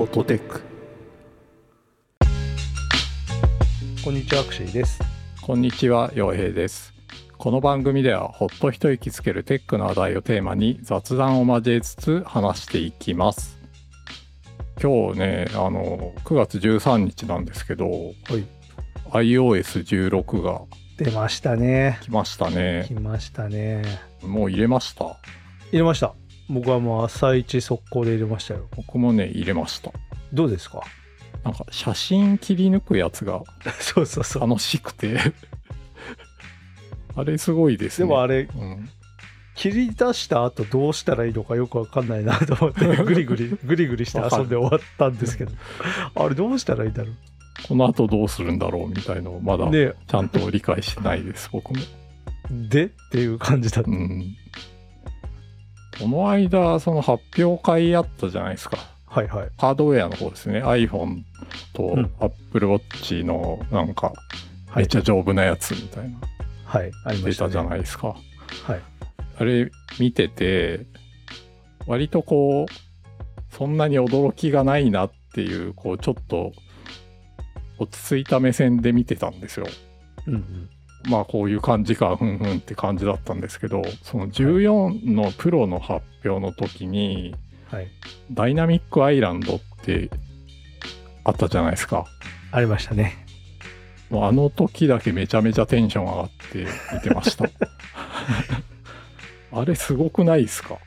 フォトテックこんにちは、アクシーです。こんにちは陽平ですこの番組ではほっと一息つけるテックの話題をテーマに雑談を交えつつ話していきます今日ねあの9月13日なんですけどはい。iOS16 が出ましたね。来ましたね来ましたね。もう入れました？入れました。僕はもう朝一速攻で入れましたよ。僕もね入れました。どうですか？なんか写真切り抜くやつが そうそうそう。楽しくて。あれすごいですね。でもあれ、うん、切り出した後どうしたらいいのかよくわかんないなと思って、グリグリ、グリグリして遊んで終わったんですけど、あれどうしたらいいんだろこの後どうするんだろうみたいのをまだちゃんと理解してないです僕も。でっていう感じだった。うんこの間その発表会あったじゃないですかはいはい。ハードウェアの方ですね iPhone とうん Apple Watch のなんかはいめっち。ゃ丈夫なやつみたいな、はい。ありました、ね。出たじゃないですかはい。あれ見てて割とこうそんなに驚きがないなっていうこうちょっと落ち着いた目線で見てたんですようんうん。まあこういう感じかふんふんって感じだったんですけどその14のプロの発表の時に、はい。ダイナミックアイランドってあったじゃないですかありましたね。もうあの時だけめちゃめちゃテンション上がって見てました あれすごくないですか？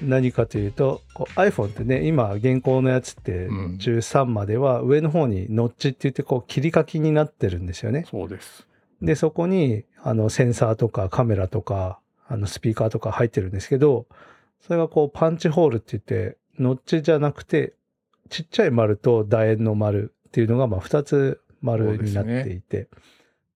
何かというとこう iPhone ってね今現行のやつってうん13までは上の方にノッチって言ってこう切り欠きになってるんですよね。そうですでそこにあのセンサーとかカメラとかあのスピーカーとか入ってるんですけどそれがこうパンチホールって言ってノッチじゃなくてちっちゃい丸と楕円の丸っていうのがまあ2つ丸になっていて、っ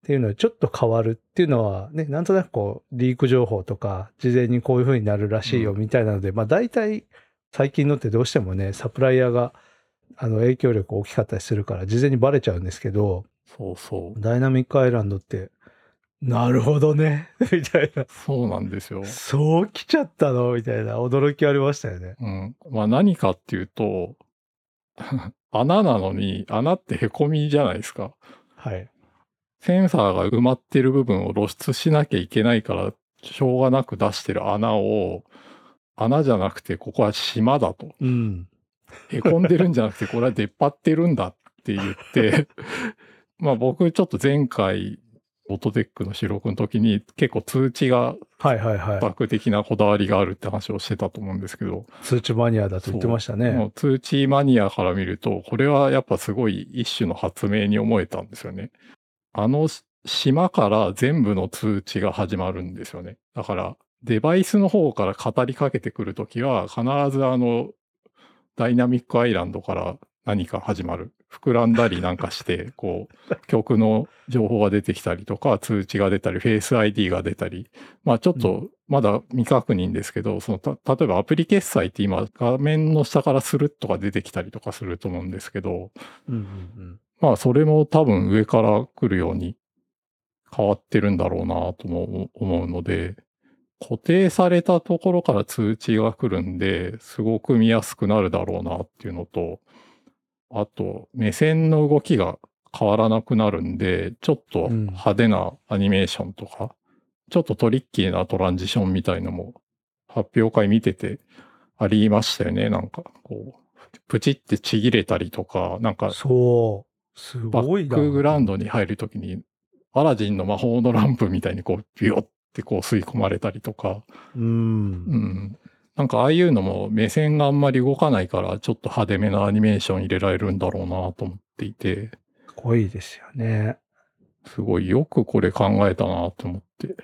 ていうのでちょっと変わるっていうのはねなんとなくこうリーク情報とか事前にこういう風になるらしいようん。みたいなので、まあ大体最近のってどうしてもねサプライヤーがあの影響力大きかったりするから事前にバレちゃうんですけどそうそうダイナミックアイランドってなるほどね みたいなそうなんですよ、そう来ちゃったの？みたいな驚きありましたよね。うん、まあ何かっていうと 穴なのに穴ってへこみじゃないですかはい。センサーが埋まってる部分を露出しなきゃいけないから、しょうがなく出してる穴を、穴じゃなくてここは島だと。うん。へこんでるんじゃなくてこれは出っ張ってるんだって言って、まあ僕ちょっと前回、オトテックの収録の時に結構通知がはいはいは爆的なこだわりがあるって話をしてたと思うんですけど、い。通知マニアだと言ってましたもね。う通知マニアから見ると、これはやっぱすごい一種の発明に思えたんですよね。あの島から全部の通知が始まるんですよね。だから、デバイスの方から語りかけてくるときは、必ずあの、ダイナミックアイランドから何か始まる。膨らんだりなんかして、こう、曲の情報が出てきたりとか、通知が出たり、フェイス ID が出たり、まあちょっうとまだ未確認ですけど、そのた例えばアプリ決済って今画面の下からスルッとか出てきたりとかすると思うんですけど、うんうんまあそれも多分上から来るように変わってるんだろうなとも思うので、固定されたところから通知が来るんで、すごく見やすくなるだろうなっていうのと、あと目線の動きが変わらなくなるんで、ちょっとうん派手なアニメーションとか、ちょっとトリッキーなトランジションみたいのも発表会見ててありましたよね。なんかこう、プチってちぎれたりとか、なんかうん。そう。すバごいな。ックグラウンドに入るときに、アラジンの魔法のランプみたいにこう、ビヨってこう吸い込まれたりとか、うん。うん。なんかああいうのも目線があんまり動かないから、ちょっと派手めなアニメーション入れられるんだろうなと思っていて、すごいですよね。すごいよくこれ考えたなと思って。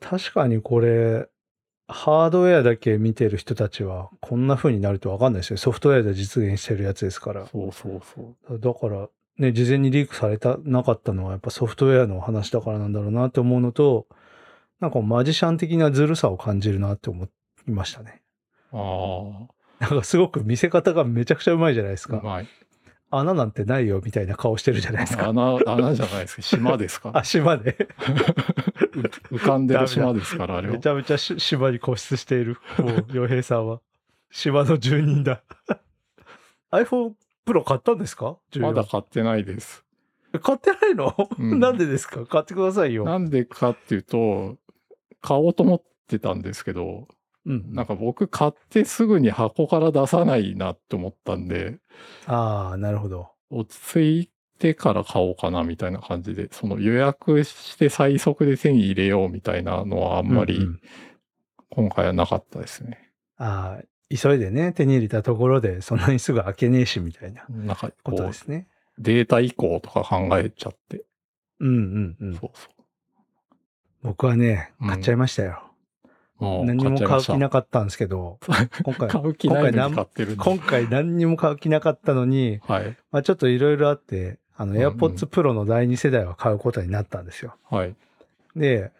確かにこれ、ハードウェアだけ見てる人たちはこんな風になるとわかんないですよ。ソフトウェアで実現してるやつですから。そうそうそう。だから、ね、事前にリークされた、なかったのはやっぱソフトウェアの話だからなんだろうなって思うのと、なんかマジシャン的なずるさを感じるなって思いましたね。あなんかすごく見せ方がめちゃくちゃうまいじゃないですあ、うか。まい。穴なんてないよみたいな顔してるじゃないですか。穴、穴じゃないですか。島ですか？あ、島で。う浮かんでる島ですから、あれはめち。ゃめちゃし島に固執している、もう、洋平さんは。島の住人だ。iPhone Pro 買ったんですか？まだ買ってないです。買ってないの、うんなんでですか？買ってくださいよ。なんでかっていうと、買おうと思ってたんですけど、うん。なんか僕買ってすぐに箱から出さないなって思ったんで、ああ、なるほど。落ち着いてから買おうかなみたいな感じで、その予約して最速で手に入れようみたいなのはあんまりうんうん今回はなかったですね。ああ、急いでね、手に入れたところで、そんなにすぐ開けねえし、みたいななんかこことうですね。データ移行とか考えちゃって。うんうんうん。そうそ僕はね、うん買っちゃいましたよ。う。もう何にも買う気なかかったんですけど、今回、買う気ないのに買ってる今回何にも買う気なかったのに、はい。まあちょっといろいろあって、あの、AirPods Pro の第2世代は買うことになったんですよ。はい。で、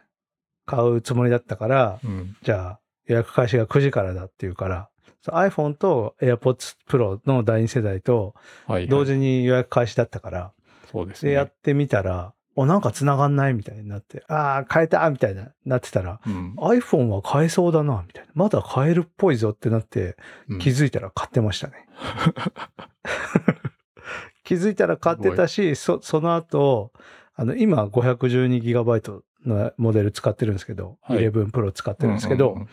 買うつもりだったから、うん。じゃあ予約開始が9時からだっていうから、iPhone と AirPods Pro の第2世代とはい。同時に予約開始だったから、そうですで、やっね。てみたら、お、なんか繋がんない？みたいになって、ああ、変えた？みたいな、なってたら、うん。iPhone は買えそうだな、みたいな。まだ買えるっぽいぞってなって、うん気づいたら買ってましたね。気づいたら買ってたし、そその後、あの、今 512GB のモデル使ってるんですけど、はい11 Pro 使ってるんですけど、うんうんうん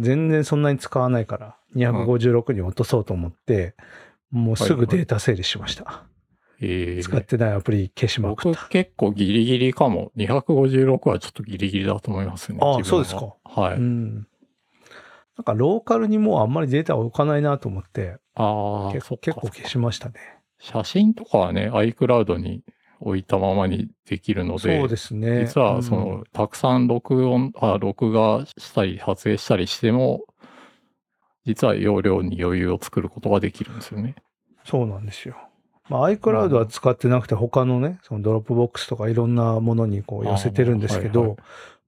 全然そんなに使わないから、256に落とそうと思って、もうすぐデータ整理しました。えー使ってないアプリ消しまくった。僕結構ギリギリかも。256はちょっとギリギリだと思いますね。ああそうですはい。うん。なんかローカルにもうあんまりデータを置かないなと思って、ああ。結構消しましたね。写真とかはね、iCloud に置いたままにできるので、そうですね。実はその、うんたくさん録音、あ、録画したり撮影したりしても、実は容量に余裕を作ることができるんですよね。そうなんですよ。まあ、iCloud は使ってなくて、他のね、そのドロップボックスとかいろんなものにこう寄せてるんですけど、あーはい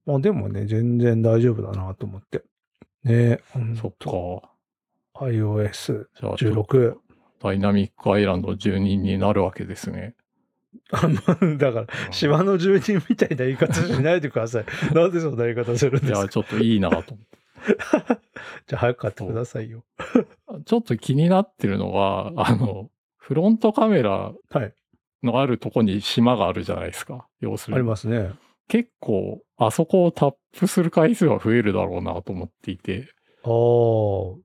まあでもね、全然大丈夫だなと思って。ねそっとか。iOS じゃあ、ちょっと16。ダイナミックアイランド住人になるわけですね。あまあだから、うん島の住人みたいな言い方しないでください。なんでそんな言い方するんいや、ですかちょっといいなと思って。じゃあ早く買ってくださいよ。ちょっと気になってるのが、あの、フロントカメラはい。のあるとこに島があるじゃないですか。要すありるに。ますね。結構、あそこをタップする回数は増えるだろうなと思っていて。あー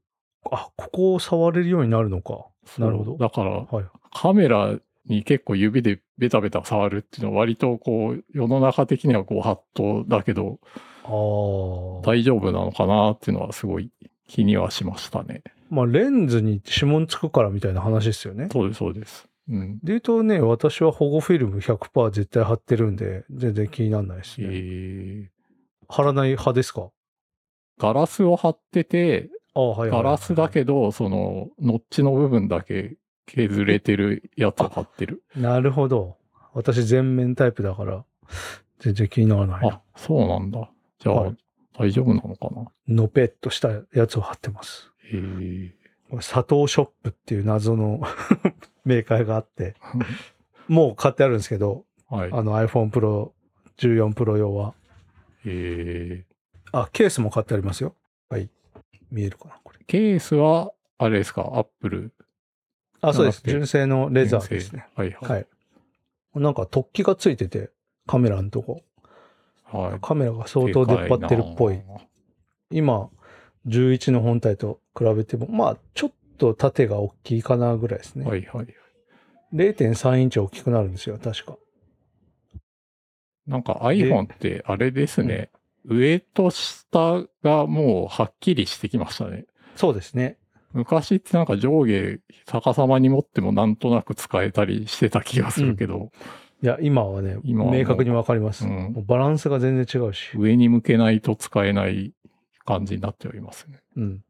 あ、ここを触れるようになるのか。なるほど。だから、はい。カメラに結構指でベタベタ触るっていうのは割とこう、世の中的にはご法度だけど、ああ。大丈夫なのかなっていうのはすごい気にはしましたね。まあ、レンズに指紋つくからみたいな話ですよね。そうです、そうです。うん。で言うとね、私は保護フィルム100%絶対貼ってるんで、全然気にならないですえね。ー、貼らない派ですか？ガラスを貼ってて、ああ、はいガラスだ。けど、その、ノッチの部分だけ削れてるやつを貼ってる。なるほど。私全面タイプだから、全然気にならないなあ。、そうなんだ。じゃあ、はい大丈夫なのかな？のぺっとしたやつを貼ってます。へえ。これ佐藤ショップっていう謎の メーカーがあって、もう買ってあるんですけど、はい。あの iPhone Pro 14 Pro 用は。へえ。あ、ケースも買ってありますよ。はい。見えるかなこれ。ケースは、あれですか、アップル。あ、そうです。純正のレザーですね。はいはい。はい。なんか突起がついてて、カメラのとこ。はい。カメラが相当出っ張ってるっぽい。今、11の本体と比べても、まあ、ちょっと縦が大きいかなぐらいですね。はいはい。0.3インチ大きくなるんですよ、確か。なんか iPhone ってあれですね。上と下がもうはっきりしてきましたね。そうですね。昔ってなんか上下逆さまに持ってもなんとなく使えたりしてた気がするけど、いや、今はね、今明確にわかります、うんバランスが全然違うし。上に向けないと使えない感じになっておりますね。うん。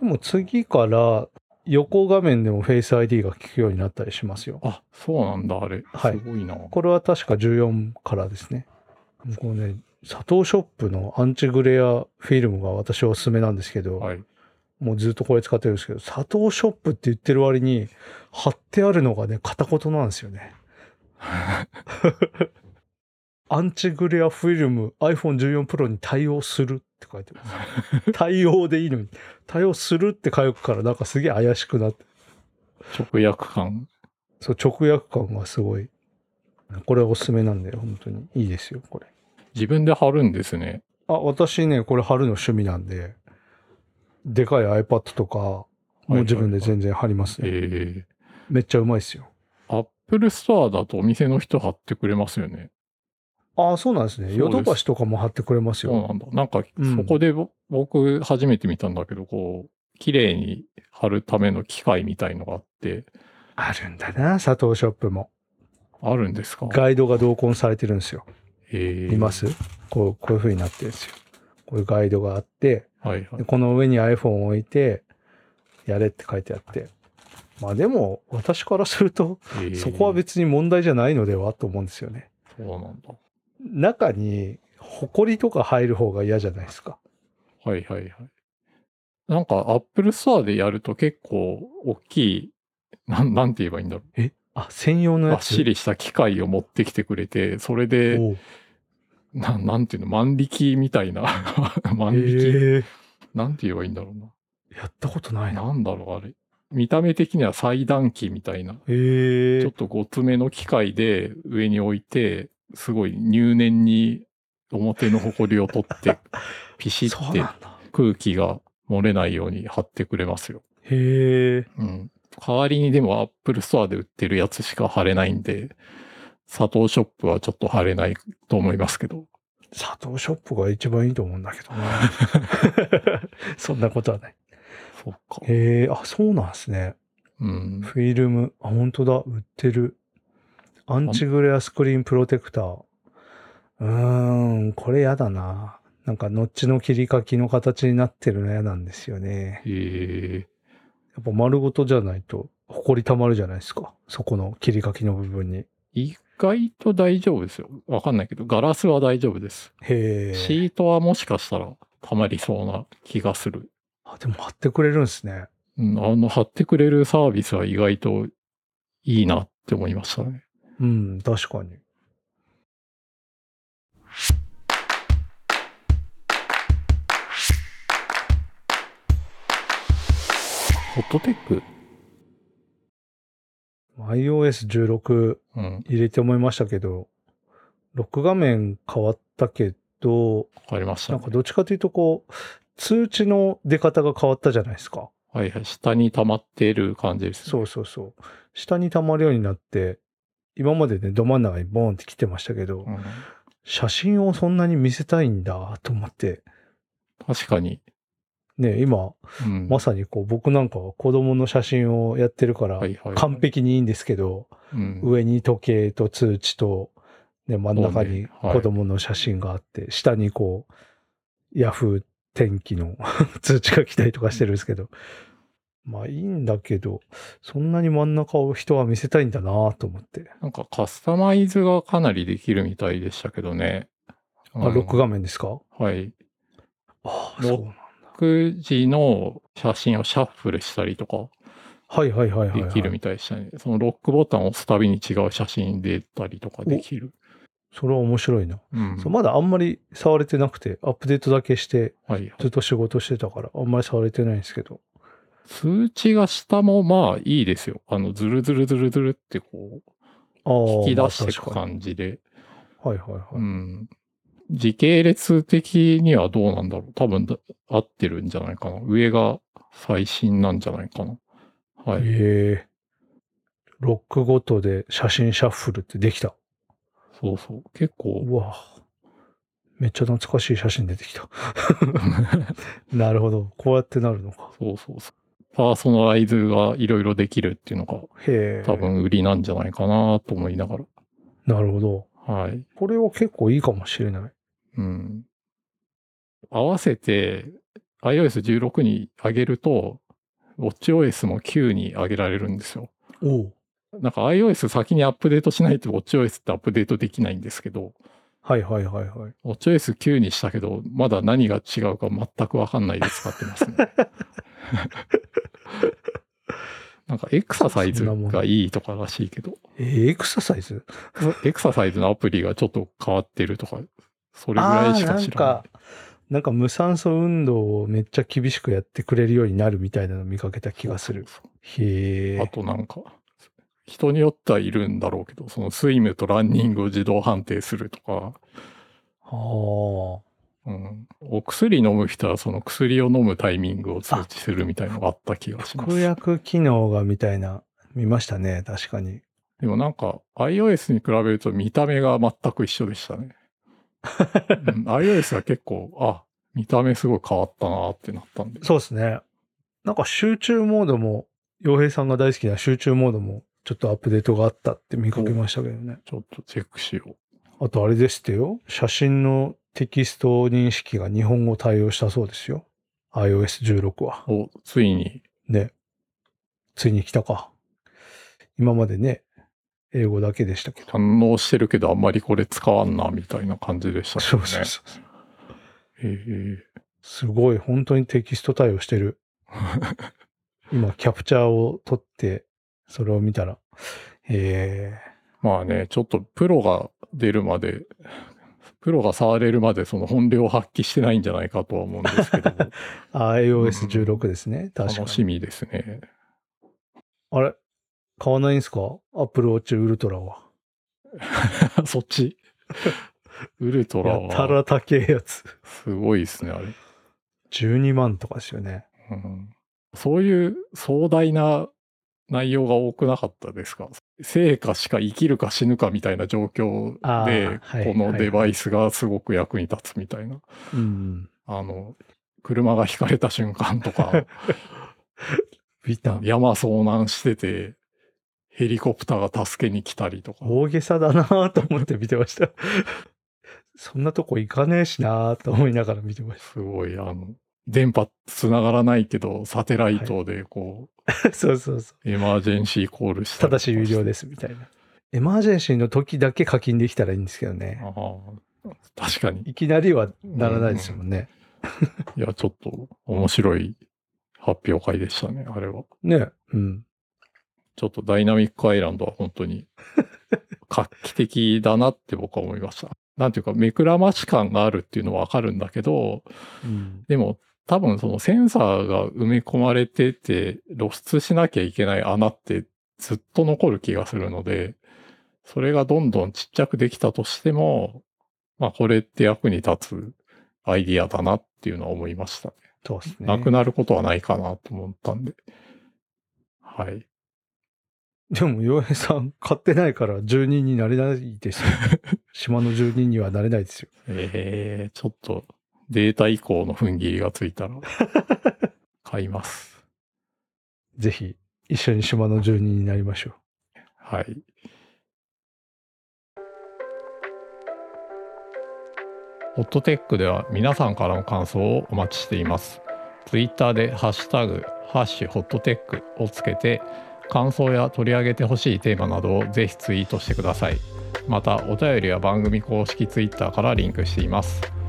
でも次から横画面でも Face ID が効くようになったりしますよ。あ、そうなんだ、あれ。はいすごいな。これは確か14からですね。こうね、佐藤ショップのアンチグレアフィルムが私はおすすめなんですけど、はい。もうずっとこれ使ってるんですけど、佐藤ショップって言ってる割に貼ってあるのがね、片言なんですよね。アンチグレアフィルム iPhone14 Pro に対応するって書いてます。対応でいいのに、対応するって書くからなんかすげえ怪しくなって。直訳感。そう、直訳感がすごい。これおすすめなんで、本当にいいですよ、これ。自分で貼るんですね。あ、私ね、これ貼るの趣味なんで、でかい iPad とか、もう自分で全然貼りますね。えめっちゃうまいですよ。ー、アップルストアだとお店の人貼ってくれますよね。ああ、そうなんですね。ヨドバシとかも貼ってくれますよ。そうなんだ。なんか、うんそこでぼ、僕初めて見たんだけど、こう、綺麗に貼るための機械みたいのがあって、あるんだな、佐藤ショップも。あるんですか？ガイドが同梱されてるんですよ。えー見ます？こうこういう風になってるんですよ。こういうガイドがあって、はいはいで。この上に iPhone を置いて、やれって書いてあって。まあでも、私からすると、えーそこは別に問題じゃないのではと思うんですよね。そうなんだ。中に、埃とか入る方が嫌じゃないですか。はいはいはい。なんか、アップルストアでやると結構大きい、なん、なんて言えばいいんだろえ？あ、専用のう。やつ？がっしりした機械を持ってきてくれて、それで、ななんていうの、万力みたいな。万力、へえなんて言えばいいんだろうな。やったことないな。なんだろう、あれ。見た目的には裁断機みたいな。へえちょっとごつめの機械で上に置いて、すごい入念に表の埃を取って、ピシそうって。空気が漏れないように貼ってくれますよ。へえ。うん。代わりにでもアップルストアで売ってるやつしか貼れないんで、佐藤ショップはちょっと貼れないと思いますけど。佐藤ショップが一番いいと思うんだけどな。そんなことはない。そっか。へえ、あ、そうなんですね。うん。フィルム。あ、本当だ。売ってる。アンチグレアスクリーンプロテクター。うーん、これやだな。なんか、ノッチの切り欠きの形になってるの嫌なんですよね。えやっぱ丸ごとじゃないと、埃溜まるじゃないですか。そこの切り欠きの部分に。ー、意外と大丈夫ですよ。わかんないけど、ガラスは大丈夫です。へえ。シートはもしかしたら溜まりそうな気がする。あ、でも貼ってくれるんですね。うん、あの、貼ってくれるサービスは意外といいなって思いましたね。うん、確かに。ホットテック？iOS16 うん。入れて思いましたけど、ロック画面変わったけど、わかりました、ねなんか。どっちかというとこう、通知の出方が変わったじゃないですか。はいはい。下に溜まってる感じです、ね。そうそうそう。下に溜まるようになって、今までね、ど真ん中にボーンって来てましたけど、うん。写真をそんなに見せたいんだと思って、確かに。ね、今、うん。まさにこう、僕なんかは子供の写真をやってるから、はいはいはい完璧にいいんですけど、うん。上に時計と通知と、ね、真ん中に子供の写真があって、下にこう、ヤフー天気の 通知が来たりとかしてるんですけど、まあいいんだけど、そんなに真ん中を人は見せたいんだなと思って。なんかカスタマイズがかなりできるみたいでしたけどね。あ、ロック画面面ですか？はい。ああ、ロそうなんだ。ロック時の写真をシャッフルしたりとかはいはいはいはい、はい。できるみたいでしたね。そのロックボタンを押すたびに違う写真出たりとかできる。それは面白いな。うん。そうまだあんまり触れてなくて、アップデートだけして。ずっと仕事してたから、あんまり触れてないんですけど。通知が下もまあいいですよ。あの、ズルズルズルズルってこう、引き出していく感じで。はいはいはい。うん。時系列的にはどうなんだろう。多分だ合ってるんじゃないかな。上が最新なんじゃないかな。はい。ええロックごとで写真シャッフルってできた。そうそう。結構、うわめっちゃ懐かしい写真出てきた。なるほど。こうやってなるのか。そうそうそう。パーソナライズがいろいろできるっていうのが。多分売りなんじゃないかなと思いながなるほど。ら。はい。これは結構いいかもしれない。うん。合わせて iOS16 に上げると、WatchOS も9に上げられるんですよ。おうなんか iOS 先にアップデートしないと WatchOS ってアップデートできないんですけど、はいはいはいはい。WatchOS9 にしたけど、まだ何が違うか全くわかんないで使ってますね。なんかエクササイズがいいとからしいけど、えーエクササイズ？エクササイズのアプリがちょっと変わってるとか、それぐらいしか知らない。なんか、なんか無酸素運動をめっちゃ厳しくやってくれるようになるみたいなの見かけた気がする。そうそうへえ。あとなんか、人によってはいるんだろうけど、そのスイムとランニングを自動判定するとか、はうん、お薬飲む人はその薬を飲むタイミングを通知するみたいのがあった気があ。します服。薬機能がみたいな、見ましたね。確かに。でもなんか iOS に比べると見た目が全く一緒でしたね。うん、iOS は結構、あ、見た目すごい変わったなってなったんで。そうですね。なんか集中モードも、洋平さんが大好きな集中モードも、ちょっとアップデートがあったって見かけましたけどね。ちょっとチェックしよあとあれですってよ。写真のテキスト認識が日本語対応したそうですよ。iOS16 は。う。お、ついに、ね。ついに来たか。今までね、英語だけでしたけど。反応してるけどあんまりこれ使わんな、みたいな感じでしたけそう。そうそう。へえすごい、本当にテキスト対応してる。今、キャプチャーを取って、それを見たら、えまあね、ちょっとプロが出るまで、プロが触れるまでその本領発揮してないんじゃないかとは思うんですけど、ー、iOS16 ですね。確かに。楽しみですね。あれ？買わないんですか ?Apple Watch Ultra は。そっち？ウルトラやたらは高えやつ。すごいですね、あれ。12万とかですよね。うんそういう壮大な内容が多くなかったですか？成果しか生きるか死ぬかみたいな状況あでこのデバイスがすごく役に立つみたいな。うん。あの、車が引かれた瞬間とか、ビタ。山遭難してて、ヘリコプターが助けに来たりとか。大げさだなと思って見てました。そんなとこ行かねえしなと思いながら見てましすごい、あの、電波繋がらないけど、サテライトでこた。そうそうそう。う、エマージェンシーコールしたただし有料ですみたいな。エマージェンシーの時だけ課金できたらいいんですけどね。ああ、確かに。いきなりはならないですもんね。いや、ちょっと面白い発表会でしたね、あれは。ね。うん。ちょっとダイナミックアイランドは本当に 画期的だなって僕は思いました。なんていうか、目くらまし感があるっていうのはわかるんだけど、うん、でも多分そのセンサーが埋め込まれてて露出しなきゃいけない穴ってずっと残る気がするので、それがどんどんちっちゃくできたとしても、まあこれって役に立つアイディアだなっていうのは思いましたね。そうですね。なくなることはないかなと思ったんで。はい。でも、洋平さん買ってないから住人になれないですよ。島の住人にはなれないですよ。えー、ちょっとデータ移行の踏ん切りがついたら 買います。ぜひ、一緒に島の住人になりましょはい。ホットテックでは皆さんからの感想をお待ちしています。ツイッターでハッシュタグ、ハッシュホットテックをつけて、感想や取り上げてほしいテーマなどをぜひツイートしてください。また、お便りは番組公式ツイッターからリンクしています。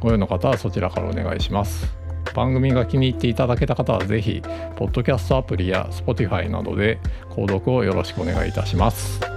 ご用の方はそちらからお願いします。番組が気に入っていただけた方は是非、ポッドキャストアプリや Spotify などで購読をよろしくお願いいたします。